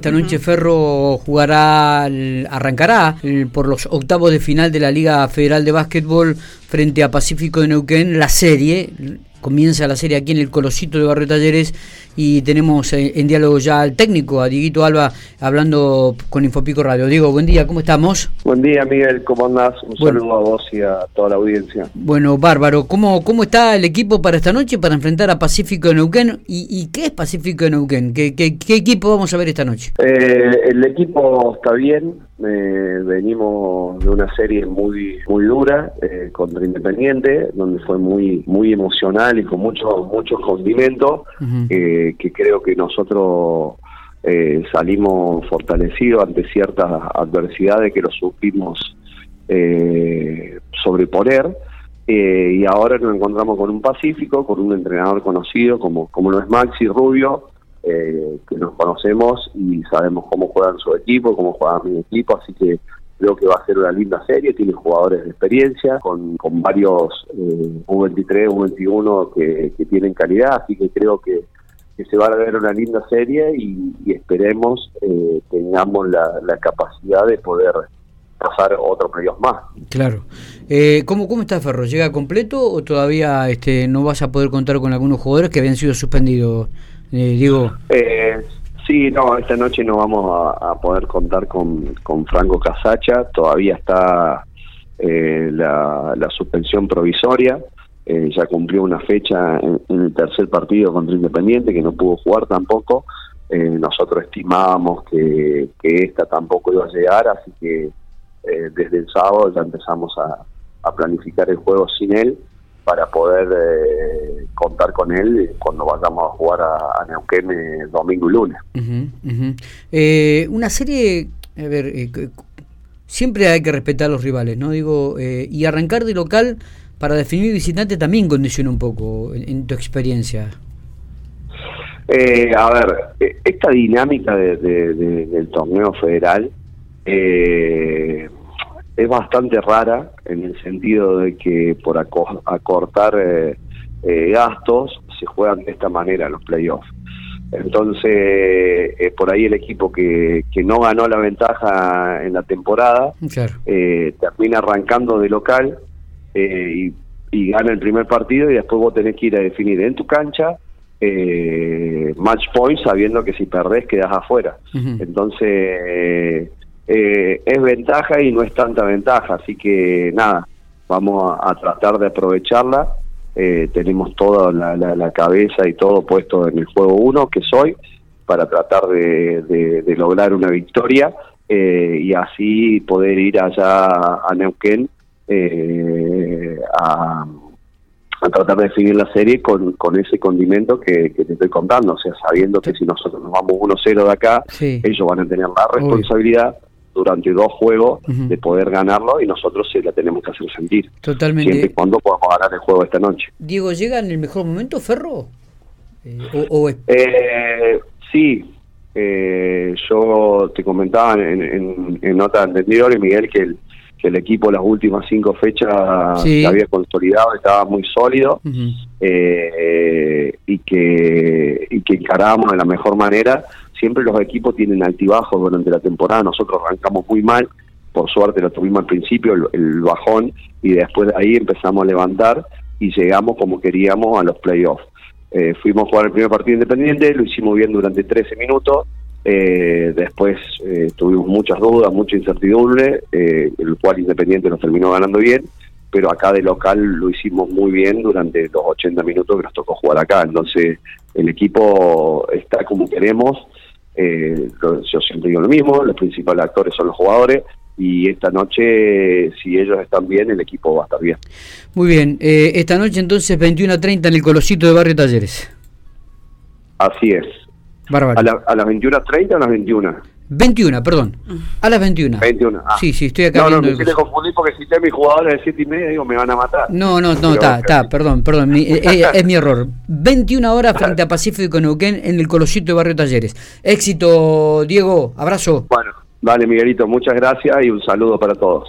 Esta noche Ferro jugará, arrancará por los octavos de final de la Liga Federal de Básquetbol frente a Pacífico de Neuquén, la serie, comienza la serie aquí en el Colosito de Barrio Talleres y tenemos eh, en diálogo ya al técnico, a Dieguito Alba, hablando con Infopico Radio. Diego, buen día, ¿cómo estamos? Buen día, Miguel, ¿cómo andás? Un saludo a vos y a toda la audiencia. Bueno, bárbaro. ¿Cómo, cómo está el equipo para esta noche para enfrentar a Pacífico de Neuquén? ¿Y, qué es Pacífico de Neuquén? ¿Qué, qué, equipo vamos a ver esta noche? Eh, el equipo está bien, eh, venimos de una serie muy muy dura eh, contra Independiente, donde fue muy muy emocional y con muchos muchos condimentos, eh, que creo que nosotros eh, salimos fortalecidos ante ciertas adversidades que lo supimos sobreponer. y ahora nos encontramos con un Pacífico, con un entrenador conocido como, como lo es Maxi Rubio, eh, que nos conocemos y sabemos cómo juegan su equipo, cómo juega mi equipo, así que creo que va a ser una linda serie, tiene jugadores de experiencia, con, con varios eh, U23, U21 que, que tienen calidad, así que creo que, se va a ver una linda serie y, esperemos eh, tengamos la, la capacidad de poder pasar otros medios más. Claro. Eh, ¿cómo, ¿Cómo está Ferro? ¿Llega completo o todavía este, no vas a poder contar con algunos jugadores que habían sido suspendidos? Eh, digo. Eh, sí, no, esta noche no vamos a, poder contar con, con Franco Casacha, todavía está eh, la, suspensión provisoria, eh, ya cumplió una fecha en, el tercer partido contra Independiente, que no pudo jugar tampoco, nosotros estimábamos que, esta tampoco iba a llegar, así que desde el sábado ya empezamos a planificar el juego sin él para poder eh, contar con él cuando vayamos a jugar a, Neuquén eh, domingo y lunes. Eh, una serie, a ver, siempre hay que respetar a los rivales, ¿no? Digo, y arrancar de local para definir visitante también condiciona un poco en, tu experiencia. a ver, esta dinámica del torneo federal eh, es bastante rara en el sentido de que por acortar eh, eh, gastos se juegan de esta manera los playoffs. Entonces, eh, por ahí el equipo que, que no ganó la ventaja en la temporada termina arrancando de local y, gana el primer partido y después vos tenés que ir a definir en tu cancha match points sabiendo que si perdés quedás afuera. Entonces eh, es ventaja y no es tanta ventaja, así que nada, vamos a, tratar de aprovecharla. Eh, tenemos toda la, cabeza y todo puesto en el juego 1, que soy, para tratar de, lograr una victoria eh, y así poder ir allá a Neuquén a, tratar de definir la serie con, con ese condimento que, te estoy contando, o sea, sabiendo que si nosotros nos vamos 1-0 de acá, ellos van a tener la responsabilidad durante dos juegos de poder ganarlo y nosotros sí la tenemos que hacer sentir. Totalmente. Siempre y cuando podamos ganar el juego esta noche. Diego, ¿llega en el mejor momento Ferro? Eh, o, eh, sí, eh, yo te comentaba en, en, en notas anteriores, Miguel, que el, que el equipo las últimas cinco fechas se había consolidado, estaba muy sólido eh, y que y que encarábamos de la mejor manera siempre los equipos tienen altibajos durante la temporada, nosotros arrancamos muy mal, por suerte lo tuvimos al principio, el, bajón, y después de ahí empezamos a levantar y llegamos como queríamos a los playoffs. Eh, fuimos a jugar el primer partido independiente, lo hicimos bien durante 13 minutos, eh, después eh, tuvimos muchas dudas, mucha incertidumbre, el cual Independiente nos terminó ganando bien, pero acá de local lo hicimos muy bien durante los 80 minutos que nos tocó jugar acá. Entonces el equipo está como queremos, eh, yo siempre digo lo mismo, los principales actores son los jugadores y esta noche, si ellos están bien, el equipo va a estar bien. Muy bien, eh, esta noche entonces 21 a 30 en el Colosito de Barrio Talleres. Así es. ¿A, la, ¿A las 21 a 30 o a las 21? 21, perdón. A las 21. 21. Ah. Sí, sí, estoy acá. No, no, me confundir porque si te mis jugadores de 7 y media, digo, me van a matar. No, no, no, está, está, perdón, perdón. Eh, eh, es, mi error. 21 horas frente a Pacífico y Neuquén en el Colosito de Barrio Talleres. Éxito, Diego. Abrazo. Bueno, vale, Miguelito, muchas gracias y un saludo para todos.